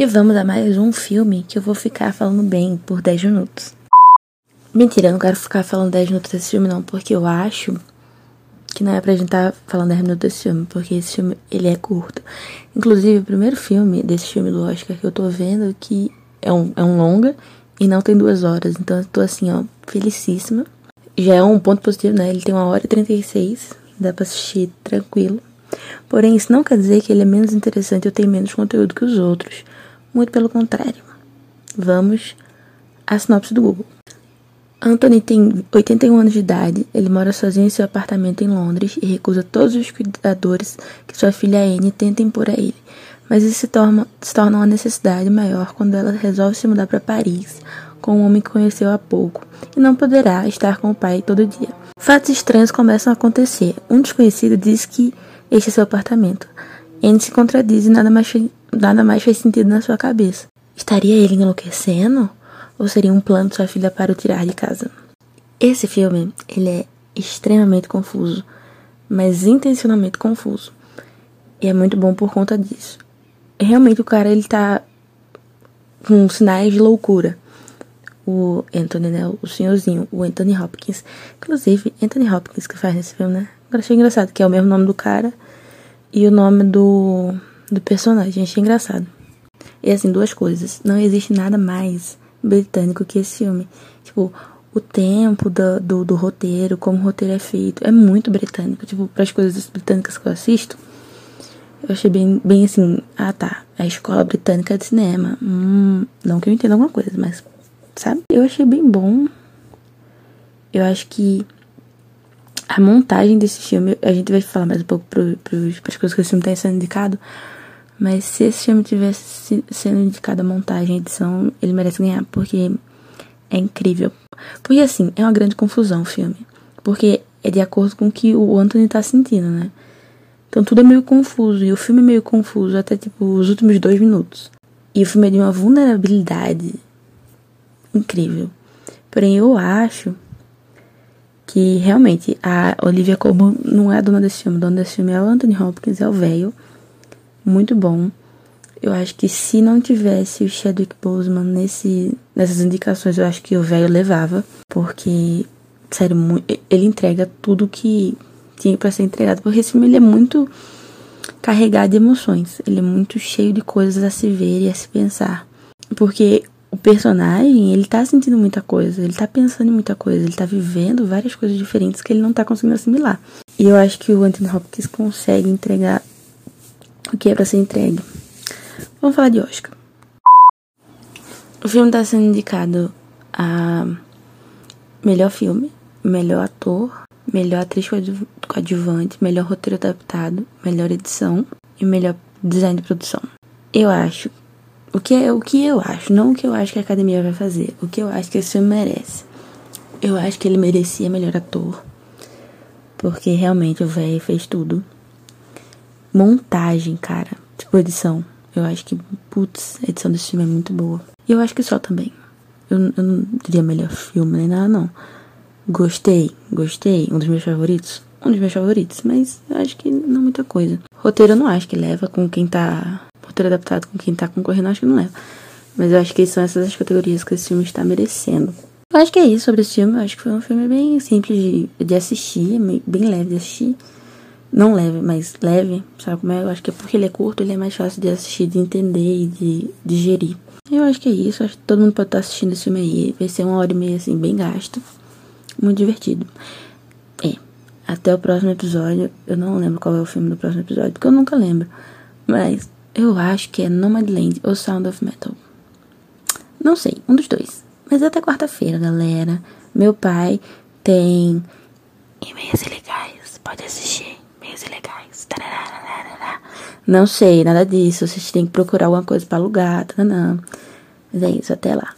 E vamos a mais um filme que eu vou ficar falando bem por 10 minutos. Mentira, eu não quero ficar falando 10 minutos desse filme não, porque eu acho que não é pra gente estar tá falando 10 minutos desse filme, porque esse filme, ele é curto. Inclusive, o primeiro filme desse filme do Oscar que eu tô vendo que é um, é um longa e não tem duas horas, então eu tô assim, ó, felicíssima. Já é um ponto positivo, né? Ele tem uma hora e 36, dá pra assistir tranquilo. Porém, isso não quer dizer que ele é menos interessante ou tem menos conteúdo que os outros. Muito pelo contrário. Vamos à sinopse do Google. Anthony tem 81 anos de idade, ele mora sozinho em seu apartamento em Londres e recusa todos os cuidadores que sua filha Anne tenta impor a ele. Mas isso se torna, se torna uma necessidade maior quando ela resolve se mudar para Paris com um homem que conheceu há pouco e não poderá estar com o pai todo dia. Fatos estranhos começam a acontecer. Um desconhecido diz que este é seu apartamento. Anne se contradiz e nada mais, nada mais faz sentido na sua cabeça. Estaria ele enlouquecendo? ou seria um plano de sua filha para o tirar de casa? Esse filme, ele é extremamente confuso, mas intencionalmente confuso. E é muito bom por conta disso. Realmente o cara, ele tá com sinais de loucura. O Anthony, né, o senhorzinho, o Anthony Hopkins. Inclusive, Anthony Hopkins que faz nesse filme, né? Agora achei engraçado, que é o mesmo nome do cara e o nome do, do personagem. Achei engraçado. E assim, duas coisas. Não existe nada mais britânico que esse filme. Tipo, o tempo do, do, do, roteiro, como o roteiro é feito, é muito britânico. Tipo, para as coisas britânicas que eu assisto, eu achei bem, bem assim, ah tá, a escola britânica de cinema. Hum, não que eu entenda alguma coisa, mas, sabe? Eu achei bem bom. Eu acho que a montagem desse filme, a gente vai falar mais um pouco para as coisas que esse filme está sendo indicado, mas se esse filme tivesse sendo indicado a montagem e edição, ele merece ganhar, porque é incrível. Porque assim, é uma grande confusão o filme. Porque é de acordo com o que o Anthony tá sentindo, né? Então tudo é meio confuso. E o filme é meio confuso até tipo os últimos dois minutos. E o filme é de uma vulnerabilidade incrível. Porém, eu acho que realmente a Olivia Colman não é a dona desse filme. A dona desse filme é o Anthony Hopkins, é o velho muito bom. Eu acho que se não tivesse o Chadwick Boseman nesse, nessas indicações, eu acho que o velho levava, porque, sério, ele entrega tudo que tinha para ser entregado, porque esse filme ele é muito carregado de emoções, ele é muito cheio de coisas a se ver e a se pensar, porque o personagem, ele tá sentindo muita coisa, ele tá pensando em muita coisa, ele tá vivendo várias coisas diferentes que ele não tá conseguindo assimilar. E eu acho que o Anthony Hopkins consegue entregar o que é para ser entregue. Vamos falar de Oscar. O filme está sendo indicado a melhor filme, melhor ator, melhor atriz coadjuvante, melhor roteiro adaptado, melhor edição e melhor design de produção. Eu acho o que é o que eu acho, não o que eu acho que a academia vai fazer, o que eu acho que esse filme merece. Eu acho que ele merecia melhor ator, porque realmente o velho fez tudo montagem, cara. Tipo, edição. Eu acho que, putz, a edição desse filme é muito boa. E eu acho que só também. Eu, eu não diria melhor filme nem nada, não. Gostei, gostei. Um dos meus favoritos? Um dos meus favoritos, mas acho que não muita coisa. Roteiro eu não acho que leva com quem tá. Roteiro adaptado com quem tá concorrendo, acho que não leva. Mas eu acho que são essas as categorias que esse filme está merecendo. Eu acho que é isso sobre esse filme. Eu acho que foi um filme bem simples de, de assistir, bem leve de assistir. Não leve, mas leve, sabe como é? Eu acho que é porque ele é curto, ele é mais fácil de assistir, de entender e de digerir. Eu acho que é isso, acho que todo mundo pode estar assistindo esse filme aí. Vai ser uma hora e meia, assim, bem gasto. Muito divertido. É. Até o próximo episódio. Eu não lembro qual é o filme do próximo episódio, porque eu nunca lembro. Mas eu acho que é Nomadland ou Sound of Metal. Não sei, um dos dois. Mas até quarta-feira, galera. Meu pai tem e-mails legais. Pode assistir Não sei, nada disso. Vocês têm que procurar alguma coisa para alugar. Mas é isso, até lá.